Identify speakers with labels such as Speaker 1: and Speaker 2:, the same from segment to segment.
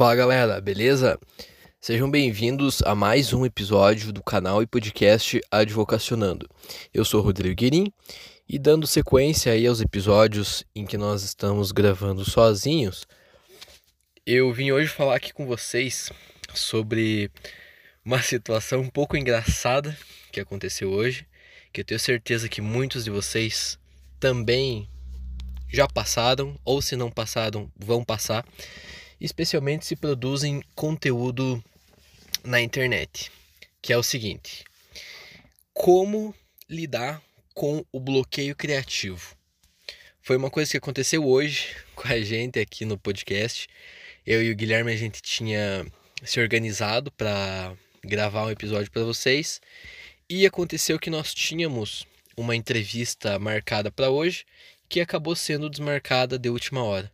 Speaker 1: Fala galera, beleza? Sejam bem-vindos a mais um episódio do canal e podcast Advocacionando. Eu sou Rodrigo Guerin e dando sequência aí aos episódios em que nós estamos gravando sozinhos, eu vim hoje falar aqui com vocês sobre uma situação um pouco engraçada que aconteceu hoje, que eu tenho certeza que muitos de vocês também já passaram ou se não passaram, vão passar especialmente se produzem conteúdo na internet, que é o seguinte: como lidar com o bloqueio criativo. Foi uma coisa que aconteceu hoje com a gente aqui no podcast. Eu e o Guilherme a gente tinha se organizado para gravar um episódio para vocês e aconteceu que nós tínhamos uma entrevista marcada para hoje que acabou sendo desmarcada de última hora.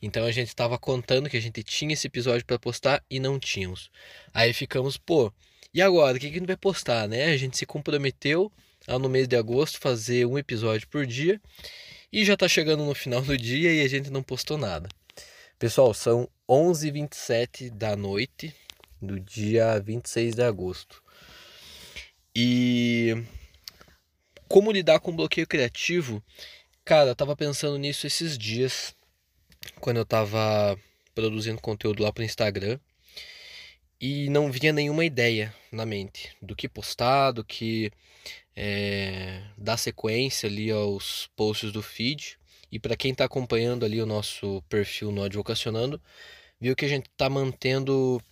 Speaker 1: Então a gente estava contando que a gente tinha esse episódio para postar e não tínhamos. Aí ficamos, pô, e agora? O que, que a gente vai postar, né? A gente se comprometeu a no mês de agosto fazer um episódio por dia e já está chegando no final do dia e a gente não postou nada. Pessoal, são 11h27 da noite do dia 26 de agosto. E como lidar com bloqueio criativo? Cara, eu tava pensando nisso esses dias quando eu estava produzindo conteúdo lá para o Instagram e não vinha nenhuma ideia na mente do que postar, do que é, dar sequência ali aos posts do feed. E para quem está acompanhando ali o nosso perfil no Advocacionando, viu que a gente está mantendo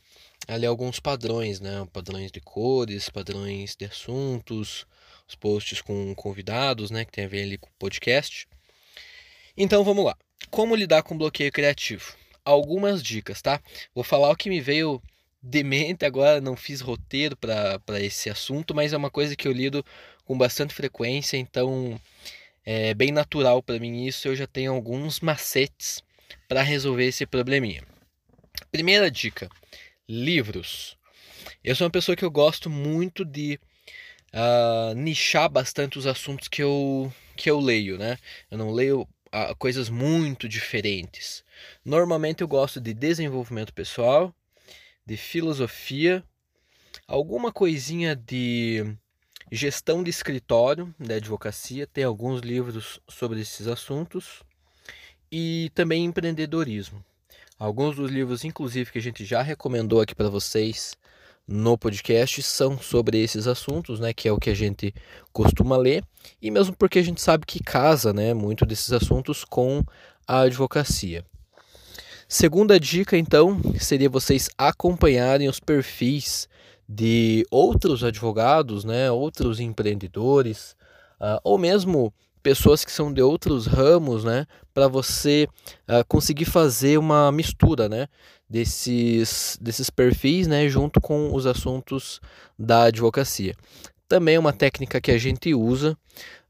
Speaker 1: ali alguns padrões, né? Padrões de cores, padrões de assuntos, os posts com convidados, né? Que tem a ver ali com o podcast. Então vamos lá. Como lidar com bloqueio criativo? Algumas dicas, tá? Vou falar o que me veio de mente agora, não fiz roteiro para esse assunto, mas é uma coisa que eu lido com bastante frequência, então é bem natural para mim isso. Eu já tenho alguns macetes para resolver esse probleminha. Primeira dica: livros. Eu sou uma pessoa que eu gosto muito de uh, nichar bastante os assuntos que eu, que eu leio, né? Eu não leio a coisas muito diferentes. Normalmente eu gosto de desenvolvimento pessoal, de filosofia, alguma coisinha de gestão de escritório, da advocacia, tem alguns livros sobre esses assuntos e também empreendedorismo. Alguns dos livros, inclusive, que a gente já recomendou aqui para vocês no podcast são sobre esses assuntos, né, que é o que a gente costuma ler, e mesmo porque a gente sabe que casa, né, muito desses assuntos com a advocacia. Segunda dica, então, seria vocês acompanharem os perfis de outros advogados, né, outros empreendedores, uh, ou mesmo pessoas que são de outros ramos, né, para você uh, conseguir fazer uma mistura, né, desses, desses perfis né, junto com os assuntos da advocacia. Também é uma técnica que a gente usa,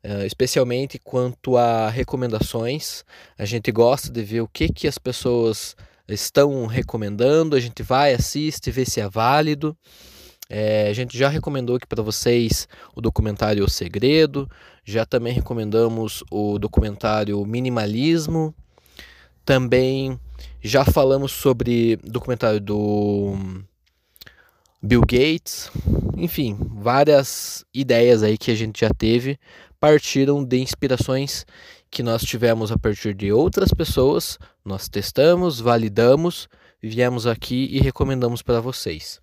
Speaker 1: uh, especialmente quanto a recomendações. A gente gosta de ver o que, que as pessoas estão recomendando, a gente vai, assiste, vê se é válido. É, a gente já recomendou aqui para vocês o documentário O Segredo, já também recomendamos o documentário Minimalismo, também já falamos sobre documentário do Bill Gates, enfim, várias ideias aí que a gente já teve partiram de inspirações que nós tivemos a partir de outras pessoas, nós testamos, validamos, viemos aqui e recomendamos para vocês.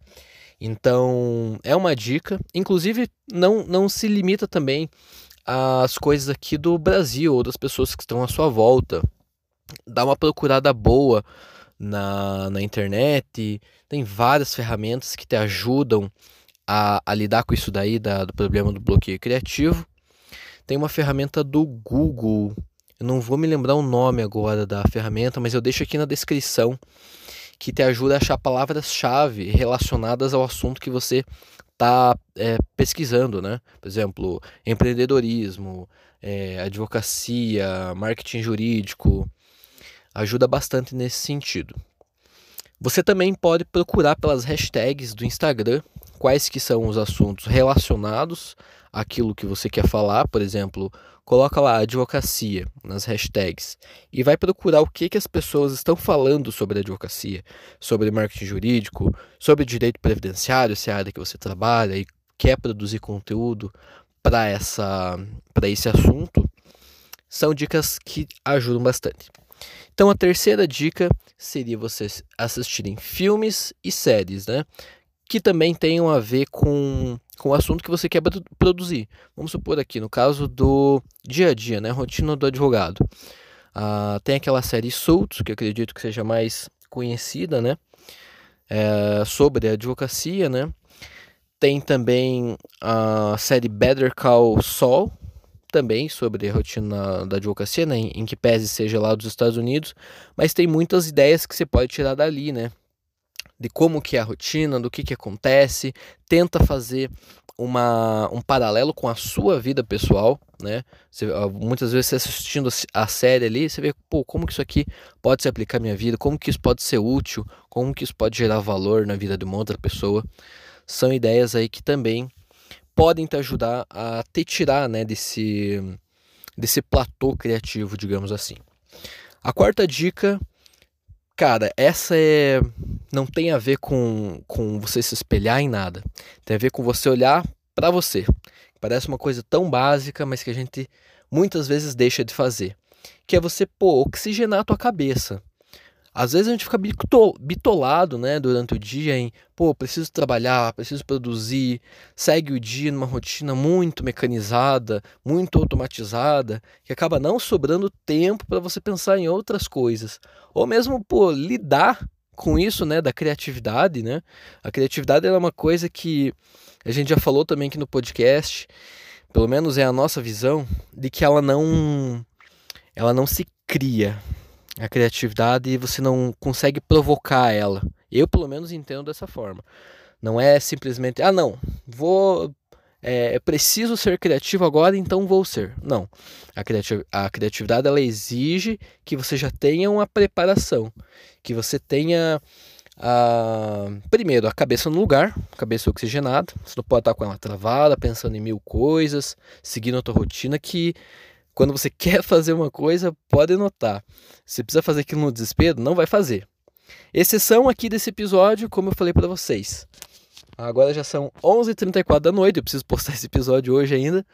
Speaker 1: Então, é uma dica, inclusive não não se limita também às coisas aqui do Brasil ou das pessoas que estão à sua volta dá uma procurada boa na, na internet. Tem várias ferramentas que te ajudam a, a lidar com isso daí, da, do problema do bloqueio criativo. Tem uma ferramenta do Google, eu não vou me lembrar o nome agora da ferramenta, mas eu deixo aqui na descrição que te ajuda a achar palavras-chave relacionadas ao assunto que você está é, pesquisando, né? Por exemplo, empreendedorismo, é, advocacia, marketing jurídico, ajuda bastante nesse sentido. Você também pode procurar pelas hashtags do Instagram quais que são os assuntos relacionados àquilo que você quer falar, por exemplo, coloca lá advocacia nas hashtags e vai procurar o que, que as pessoas estão falando sobre advocacia, sobre marketing jurídico, sobre direito previdenciário, se é a área que você trabalha e quer produzir conteúdo para essa para esse assunto, são dicas que ajudam bastante. Então a terceira dica seria vocês assistirem filmes e séries, né? Que também tenham a ver com, com o assunto que você quer produzir. Vamos supor aqui, no caso do dia a dia, né? Rotina do advogado. Ah, tem aquela série Soltos, que eu acredito que seja mais conhecida, né? É, sobre a advocacia, né? Tem também a série Better Call Saul, também sobre a rotina da advocacia, né, em, que pese seja lá dos Estados Unidos, mas tem muitas ideias que você pode tirar dali, né, de como que é a rotina, do que que acontece, tenta fazer uma, um paralelo com a sua vida pessoal, né? Você, muitas vezes você assistindo a série ali, você vê, pô, como que isso aqui pode se aplicar à minha vida, como que isso pode ser útil, como que isso pode gerar valor na vida de uma outra pessoa. São ideias aí que também podem te ajudar a te tirar né, desse, desse platô criativo, digamos assim. A quarta dica, cara, essa é não tem a ver com, com você se espelhar em nada. Tem a ver com você olhar para você. Parece uma coisa tão básica, mas que a gente muitas vezes deixa de fazer. Que é você, pô, oxigenar a tua cabeça. Às vezes a gente fica bitolado, né, durante o dia em, pô, preciso trabalhar, preciso produzir, segue o dia numa rotina muito mecanizada, muito automatizada, que acaba não sobrando tempo para você pensar em outras coisas. Ou mesmo, pô, lidar com isso, né, da criatividade, né? A criatividade é uma coisa que a gente já falou também aqui no podcast, pelo menos é a nossa visão, de que ela não ela não se cria, a criatividade e você não consegue provocar ela. Eu, pelo menos, entendo dessa forma. Não é simplesmente, ah, não, vou. É, preciso ser criativo agora, então vou ser. Não. A, criativ a criatividade ela exige que você já tenha uma preparação, que você tenha. A, primeiro, a cabeça no lugar, cabeça oxigenada. Você não pode estar com ela travada, pensando em mil coisas, seguindo a tua rotina, que quando você quer fazer uma coisa, pode notar. Se precisa fazer aquilo no desespero, não vai fazer. Exceção aqui desse episódio, como eu falei para vocês. Agora já são 11h34 da noite, eu preciso postar esse episódio hoje ainda.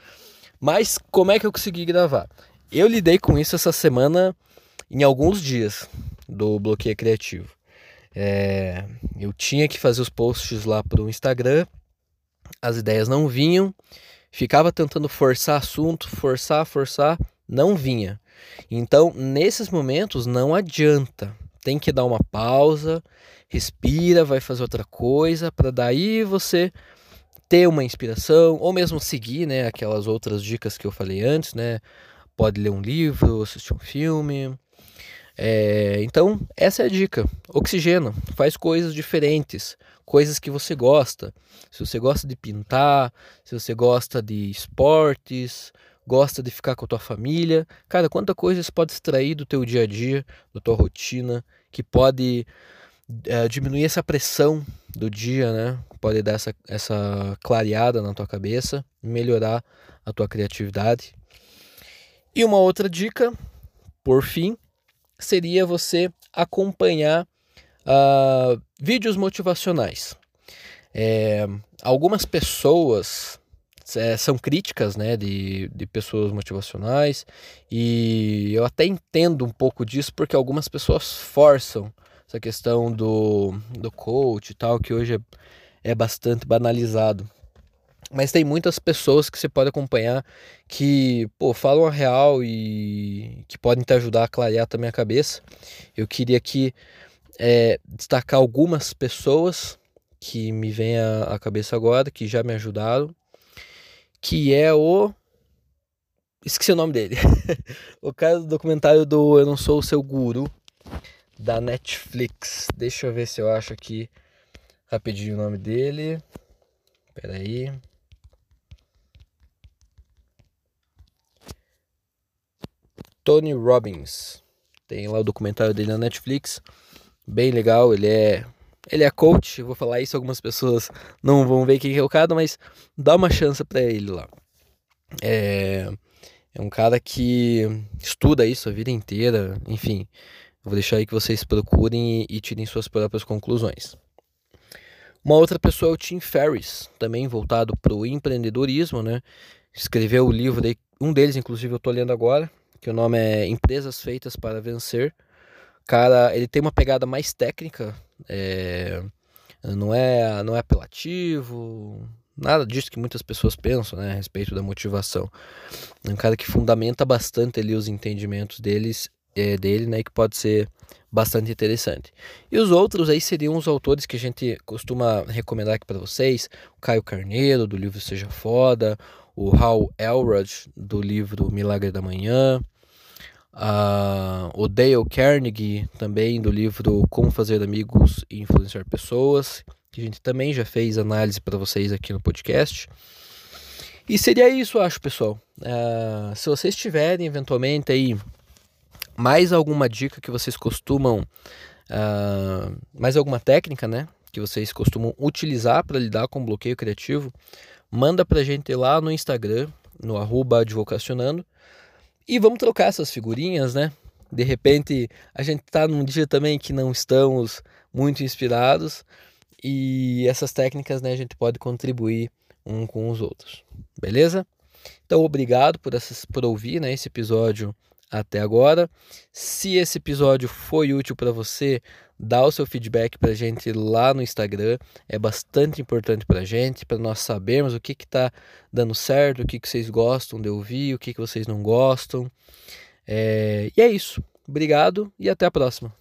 Speaker 1: Mas como é que eu consegui gravar? Eu lidei com isso essa semana em alguns dias do bloqueio criativo. É, eu tinha que fazer os posts lá para o Instagram, as ideias não vinham, ficava tentando forçar assunto, forçar, forçar, não vinha. Então, nesses momentos, não adianta. Tem que dar uma pausa, respira, vai fazer outra coisa, para daí você ter uma inspiração, ou mesmo seguir né, aquelas outras dicas que eu falei antes, né? Pode ler um livro, assistir um filme. É, então, essa é a dica. Oxigena, faz coisas diferentes coisas que você gosta. Se você gosta de pintar, se você gosta de esportes, gosta de ficar com a tua família, cara, quanta coisa isso pode extrair do teu dia a dia, da tua rotina, que pode é, diminuir essa pressão do dia, né? Pode dar essa, essa clareada na tua cabeça, melhorar a tua criatividade. E uma outra dica, por fim, seria você acompanhar uh, vídeos motivacionais. É, algumas pessoas é, são críticas né, de, de pessoas motivacionais e eu até entendo um pouco disso porque algumas pessoas forçam essa questão do, do coach e tal, que hoje é, é bastante banalizado. Mas tem muitas pessoas que você pode acompanhar que, pô, falam a real e que podem te ajudar a clarear também a cabeça. Eu queria que é, destacar algumas pessoas que me vêm à, cabeça agora, que já me ajudaram, que é o. Esqueci o nome dele. o cara do documentário do Eu Não Sou o Seu Guru, da Netflix. Deixa eu ver se eu acho aqui rapidinho o nome dele. Pera aí. Tony Robbins. Tem lá o documentário dele na Netflix bem legal. Ele é ele é coach, eu vou falar isso, algumas pessoas não vão ver quem é o cara, mas dá uma chance para ele lá. É, é um cara que estuda isso a vida inteira, enfim. Vou deixar aí que vocês procurem e, e tirem suas próprias conclusões. Uma outra pessoa é o Tim Ferriss, também voltado para o empreendedorismo, né? Escreveu o livro, um deles inclusive eu estou lendo agora, que o nome é Empresas Feitas para Vencer. Cara, ele tem uma pegada mais técnica, é, não é não é apelativo, nada disso que muitas pessoas pensam, né, a respeito da motivação. É um cara que fundamenta bastante ali os entendimentos deles, é, dele, né, que pode ser bastante interessante. E os outros aí seriam os autores que a gente costuma recomendar aqui para vocês: o Caio Carneiro, do livro Seja Foda, o Hal Elrod, do livro Milagre da Manhã, o Dale Carnegie, também do livro Como Fazer Amigos e Influenciar Pessoas, que a gente também já fez análise para vocês aqui no podcast. E seria isso, acho, pessoal. Uh, se vocês tiverem eventualmente aí mais alguma dica que vocês costumam, uh, mais alguma técnica, né, que vocês costumam utilizar para lidar com bloqueio criativo, manda para a gente lá no Instagram, no arroba advocacionando, e vamos trocar essas figurinhas, né? De repente a gente está num dia também que não estamos muito inspirados e essas técnicas, né, a gente pode contribuir um com os outros, beleza? Então, obrigado por, essas, por ouvir né, esse episódio até agora. Se esse episódio foi útil para você, dá o seu feedback para a gente lá no Instagram. É bastante importante para a gente, para nós sabermos o que está dando certo, o que, que vocês gostam de ouvir, o que, que vocês não gostam. É... E é isso. Obrigado e até a próxima.